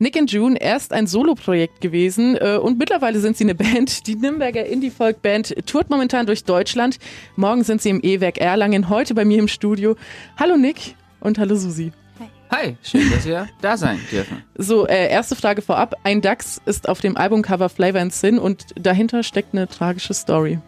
Nick and June erst ein Soloprojekt gewesen äh, und mittlerweile sind sie eine Band. Die Nürnberger Indie-Folk-Band tourt momentan durch Deutschland. Morgen sind sie im E-Werk Erlangen, heute bei mir im Studio. Hallo Nick und hallo Susi. Hi, schön, dass wir da sein dürfen. So, äh, erste Frage vorab. Ein Dachs ist auf dem Albumcover Flavor and Sin und dahinter steckt eine tragische Story.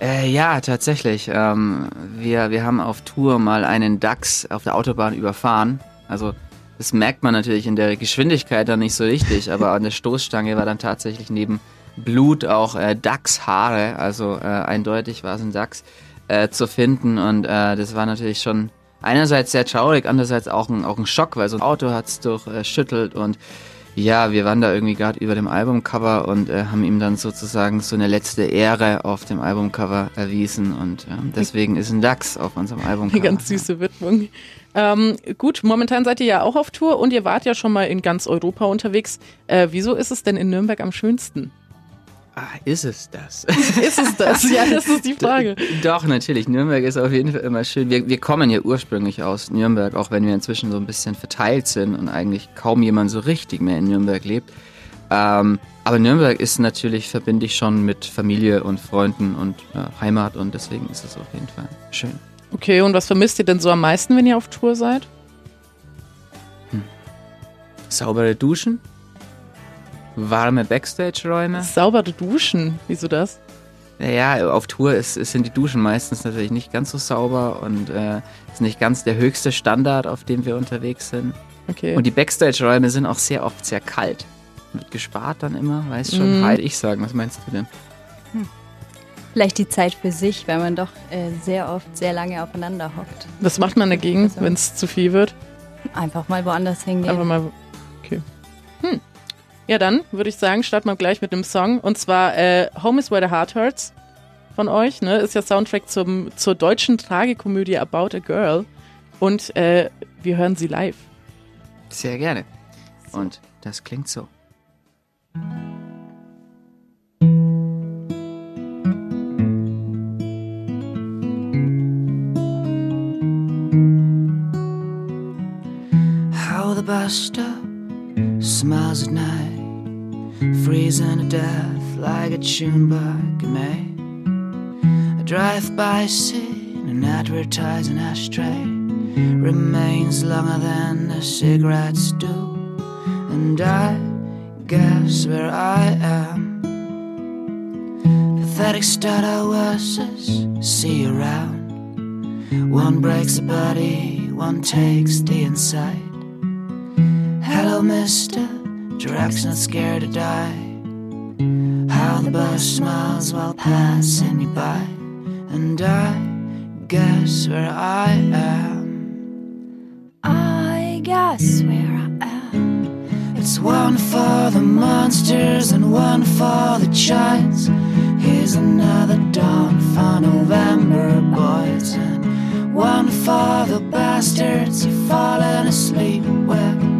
Äh, ja, tatsächlich. Ähm, wir, wir haben auf Tour mal einen Dachs auf der Autobahn überfahren. Also das merkt man natürlich in der Geschwindigkeit dann nicht so richtig, aber an der Stoßstange war dann tatsächlich neben Blut auch äh, Dachshaare, also äh, eindeutig war es ein Dachs, äh, zu finden. Und äh, das war natürlich schon einerseits sehr traurig, andererseits auch ein, auch ein Schock, weil so ein Auto hat es durchschüttelt und ja, wir waren da irgendwie gerade über dem Albumcover und äh, haben ihm dann sozusagen so eine letzte Ehre auf dem Albumcover erwiesen und äh, deswegen ist ein Dachs auf unserem Albumcover. Eine ganz süße Widmung. Ähm, gut, momentan seid ihr ja auch auf Tour und ihr wart ja schon mal in ganz Europa unterwegs. Äh, wieso ist es denn in Nürnberg am schönsten? Ah, ist es das? ist es das? Ja, das ist die Frage. Doch, natürlich. Nürnberg ist auf jeden Fall immer schön. Wir, wir kommen ja ursprünglich aus Nürnberg, auch wenn wir inzwischen so ein bisschen verteilt sind und eigentlich kaum jemand so richtig mehr in Nürnberg lebt. Ähm, aber Nürnberg ist natürlich, verbinde ich schon mit Familie und Freunden und ja, Heimat und deswegen ist es auf jeden Fall schön. Okay, und was vermisst ihr denn so am meisten, wenn ihr auf Tour seid? Hm. Saubere Duschen, warme Backstage-Räume. Saubere Duschen, wieso das? Naja, auf Tour ist, sind die Duschen meistens natürlich nicht ganz so sauber und äh, ist nicht ganz der höchste Standard, auf dem wir unterwegs sind. Okay. Und die Backstage-Räume sind auch sehr oft sehr kalt. Wird gespart dann immer, weiß schon. Mm. Halt ich sagen, was meinst du denn? Hm. Vielleicht die Zeit für sich, weil man doch äh, sehr oft sehr lange aufeinander hockt. Was macht man dagegen, also, wenn es zu viel wird? Einfach mal woanders hingehen. Einfach mal. Okay. Hm. Ja, dann würde ich sagen, starten wir gleich mit dem Song. Und zwar äh, Home is Where the Heart Hurts von euch. Ne? Ist ja Soundtrack zum, zur deutschen Tragikomödie About a Girl. Und äh, wir hören sie live. Sehr gerne. Und das klingt so. How the bus stop smiles at night freezing to death like a tune back in May. A drive-by scene, an advertising ashtray remains longer than the cigarettes do, and I guess where I am. Pathetic I was see around. One breaks the body, one takes the inside. Hello, mister. Drax not scared to die. Bus smiles while passing you by. And I guess where I am. I guess where I am. It's one for the monsters and one for the giants. Here's another dawn for November boys. And one for the bastards who've fallen asleep where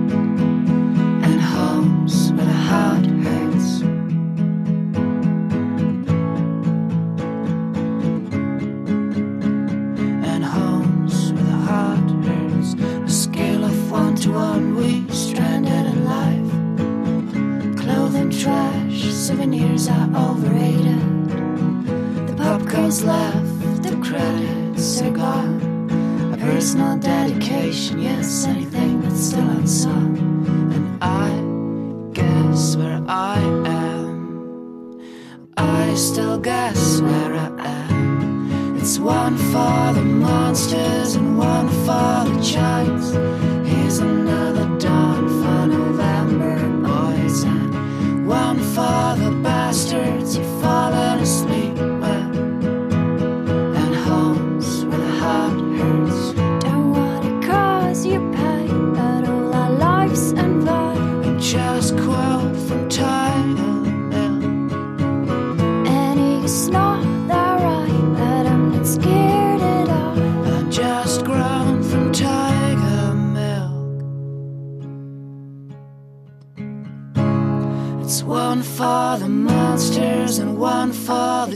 souvenirs are overrated. The pop popcorn's left, the credits are gone. A personal dedication, yes, anything that's still unsung. And I guess where I am. I still guess where I am. It's one for the monsters and one for the giants.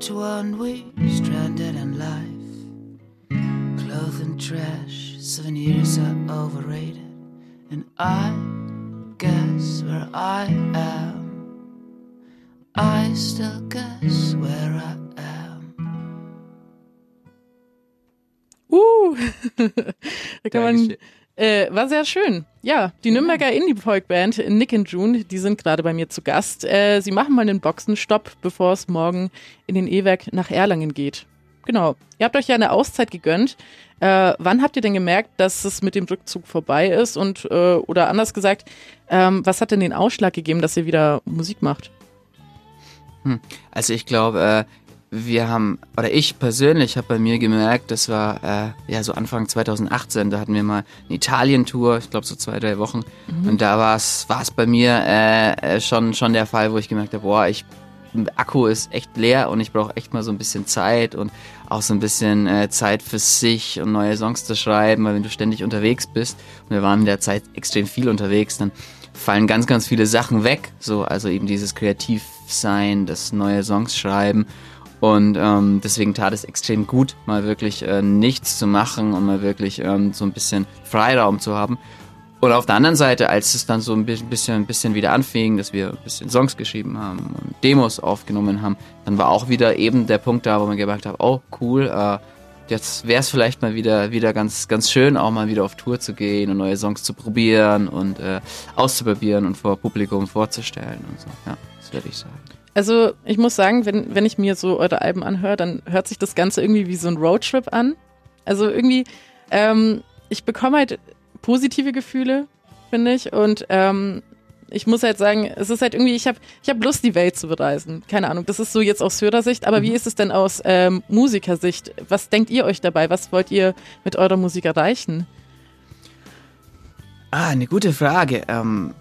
to one, we stranded in life. Clothes and trash, souvenirs are overrated, and I guess where I am. I still guess where I am. Uh, da kann man äh, war sehr schön. Ja, die Nürnberger Indie-Folk-Band Nick and June, die sind gerade bei mir zu Gast. Äh, sie machen mal einen Boxenstopp, bevor es morgen in den E-Werk nach Erlangen geht. Genau. Ihr habt euch ja eine Auszeit gegönnt. Äh, wann habt ihr denn gemerkt, dass es mit dem Rückzug vorbei ist? Und äh, oder anders gesagt, ähm, was hat denn den Ausschlag gegeben, dass ihr wieder Musik macht? Also ich glaube, äh, wir haben, oder ich persönlich habe bei mir gemerkt, das war äh, ja so Anfang 2018, da hatten wir mal eine Italien-Tour, ich glaube so zwei, drei Wochen. Und da war es bei mir äh, äh, schon, schon der Fall, wo ich gemerkt habe, boah, ich Akku ist echt leer und ich brauche echt mal so ein bisschen Zeit und auch so ein bisschen äh, Zeit für sich und neue Songs zu schreiben, weil wenn du ständig unterwegs bist und wir waren in der Zeit extrem viel unterwegs, dann fallen ganz, ganz viele Sachen weg. So, also eben dieses Kreativsein, das neue Songs schreiben. Und ähm, deswegen tat es extrem gut, mal wirklich äh, nichts zu machen und mal wirklich ähm, so ein bisschen Freiraum zu haben. Und auf der anderen Seite, als es dann so ein bi- bisschen, ein bisschen wieder anfing, dass wir ein bisschen Songs geschrieben haben und Demos aufgenommen haben, dann war auch wieder eben der Punkt da, wo man gemerkt hat, oh cool, äh, jetzt wäre es vielleicht mal wieder wieder ganz ganz schön, auch mal wieder auf Tour zu gehen und neue Songs zu probieren und äh, auszuprobieren und vor Publikum vorzustellen und so. Ja, das würde ich sagen. Also ich muss sagen, wenn, wenn ich mir so eure Alben anhöre, dann hört sich das Ganze irgendwie wie so ein Roadtrip an. Also irgendwie, ähm, ich bekomme halt positive Gefühle, finde ich. Und ähm, ich muss halt sagen, es ist halt irgendwie, ich habe ich hab Lust, die Welt zu bereisen. Keine Ahnung, das ist so jetzt aus Hörersicht. Aber wie ist es denn aus ähm, Musikersicht? Was denkt ihr euch dabei? Was wollt ihr mit eurer Musik erreichen? Ah, eine gute Frage. Ähm,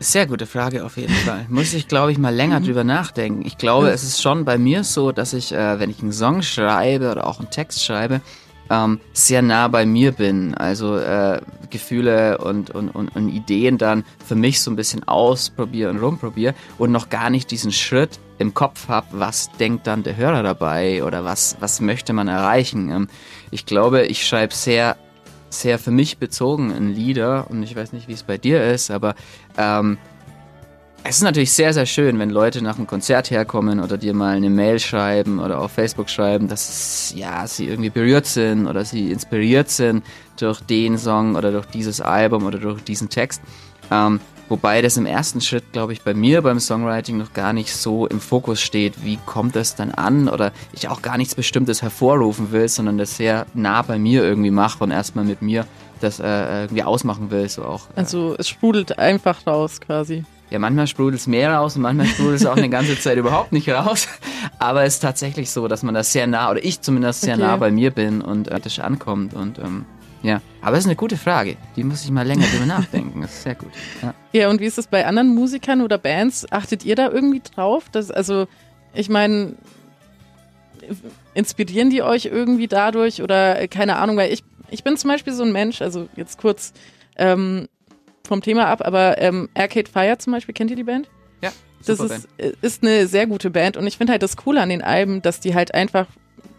sehr gute Frage auf jeden Fall. Muss ich, glaube ich, mal länger drüber nachdenken. Ich glaube, es ist schon bei mir so, dass ich, äh, wenn ich einen Song schreibe oder auch einen Text schreibe, ähm, sehr nah bei mir bin. Also äh, Gefühle und, und, und, und Ideen dann für mich so ein bisschen ausprobiere und rumprobiere und noch gar nicht diesen Schritt im Kopf habe, was denkt dann der Hörer dabei oder was, was möchte man erreichen. Ähm, ich glaube, ich schreibe sehr sehr für mich bezogen in Lieder und ich weiß nicht, wie es bei dir ist, aber ähm, es ist natürlich sehr, sehr schön, wenn Leute nach einem Konzert herkommen oder dir mal eine Mail schreiben oder auf Facebook schreiben, dass ja, sie irgendwie berührt sind oder sie inspiriert sind durch den Song oder durch dieses Album oder durch diesen Text. Ähm, wobei das im ersten Schritt, glaube ich, bei mir beim Songwriting noch gar nicht so im Fokus steht, wie kommt das dann an oder ich auch gar nichts Bestimmtes hervorrufen will, sondern das sehr nah bei mir irgendwie mache und erstmal mit mir das äh, irgendwie ausmachen will, so auch. Äh, Also es sprudelt einfach raus quasi. ja, manchmal sprudelt es mehr raus und manchmal sprudelt es auch eine ganze Zeit überhaupt nicht raus. Aber es ist tatsächlich so, dass man da sehr nah, oder ich zumindest sehr Okay. nah bei mir bin und äh, das ankommt. Und ähm, ja, aber es ist eine gute Frage. Die muss ich mal länger drüber nachdenken. Das ist sehr gut. Ja. Ja, und wie ist es bei anderen Musikern oder Bands? Achtet ihr da irgendwie drauf? Dass, also, ich meine, inspirieren die euch irgendwie dadurch oder äh, keine Ahnung, weil ich, ich bin zum Beispiel so ein Mensch, also jetzt kurz ähm, vom Thema ab, aber ähm, Arcade Fire zum Beispiel, kennt ihr die Band? Ja, Das ist, äh, ist eine sehr gute Band und ich finde halt das Coole an den Alben, dass die halt einfach,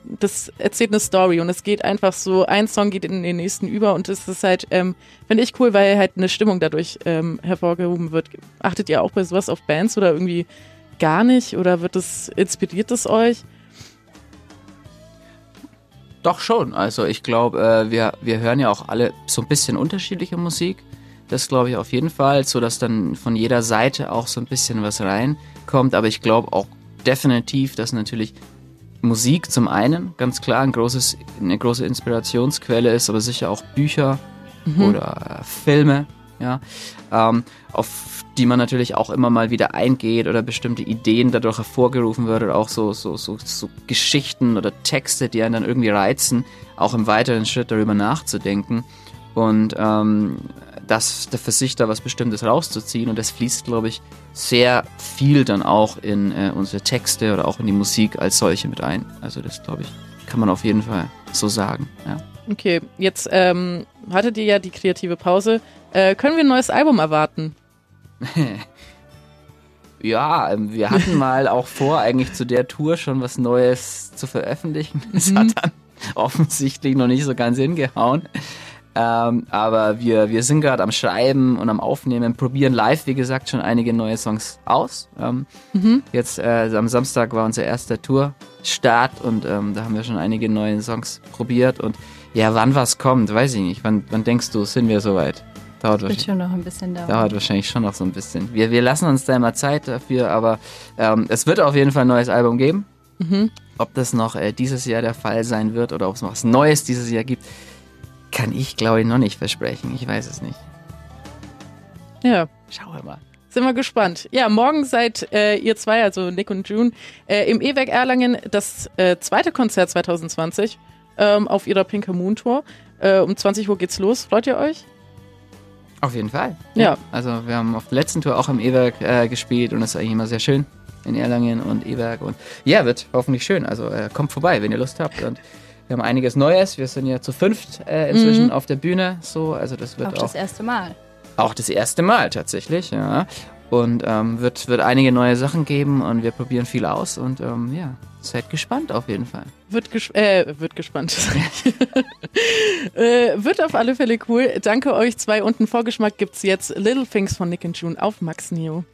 das erzählt eine Story und es geht einfach so, ein Song geht in den nächsten über und es ist halt, ähm, finde ich cool, weil halt eine Stimmung dadurch ähm, hervorgehoben wird. Achtet ihr auch bei sowas auf Bands oder irgendwie gar nicht oder wird das, inspiriert es euch? Doch schon. Also ich glaube, äh, wir, wir hören ja auch alle so ein bisschen unterschiedliche Musik. Das glaube ich auf jeden Fall, so dass dann von jeder Seite auch so ein bisschen was reinkommt. Aber ich glaube auch definitiv, dass natürlich Musik zum einen ganz klar ein großes, eine große Inspirationsquelle ist, aber sicher auch Bücher oder äh, Filme, ja, ähm, auf die man natürlich auch immer mal wieder eingeht oder bestimmte Ideen dadurch hervorgerufen wird oder auch so, so, so, so Geschichten oder Texte, die einen dann irgendwie reizen, auch im weiteren Schritt darüber nachzudenken. Und ähm, das für sich da was Bestimmtes rauszuziehen und das fließt, glaube ich, sehr viel dann auch in äh, unsere Texte oder auch in die Musik als solche mit ein. Also das, glaube ich, kann man auf jeden Fall so sagen, ja. Okay, jetzt ähm, hattet ihr ja die kreative Pause. Äh, können wir ein neues Album erwarten? Ja, ähm, wir hatten mal auch vor, eigentlich zu der Tour schon was Neues zu veröffentlichen. Es Mhm. hat dann offensichtlich noch nicht so ganz hingehauen. Ähm, aber wir, wir sind gerade am Schreiben und am Aufnehmen, probieren live, wie gesagt, schon einige neue Songs aus. Ähm, Jetzt äh, am Samstag war unser erster Tourstart und ähm, da haben wir schon einige neue Songs probiert. Und ja, wann was kommt, weiß ich nicht. Wann, wann denkst du, sind wir soweit? Dauert Wird wahrscheinlich, schon noch ein bisschen dauern. dauert wahrscheinlich schon noch so ein bisschen. Wir, wir lassen uns da immer Zeit dafür, aber ähm, es wird auf jeden Fall ein neues Album geben. Ob das noch äh, dieses Jahr der Fall sein wird oder ob es noch was Neues dieses Jahr gibt, kann ich, glaube ich, noch nicht versprechen. Ich weiß es nicht. Ja. Schauen wir mal. Sind wir gespannt. Ja, morgen seid äh, ihr zwei, also Nick und June, äh, im E-Werk Erlangen das äh, zweite Konzert 2020 ähm, auf ihrer Pinker Moon Tour. Äh, um 20 Uhr geht's los. Freut ihr euch? Auf jeden Fall. Ja. Also wir haben auf der letzten Tour auch im E-Werk äh, gespielt und das ist eigentlich immer sehr schön in Erlangen und E-Werk und ja, wird hoffentlich schön. Also äh, kommt vorbei, wenn ihr Lust habt und wir haben einiges Neues. Wir sind ja zu fünft äh, inzwischen auf der Bühne, so also das wird Auch auch das erste Mal. auch das erste Mal tatsächlich, ja. Und ähm, wird wird einige neue Sachen geben und wir probieren viel aus und ähm, ja, seid gespannt auf jeden Fall. Wird, ges äh, wird gespannt. äh, wird auf alle Fälle cool. Danke euch zwei und einen Vorgeschmack gibt's jetzt Little Things von Nick und June auf Max Neo.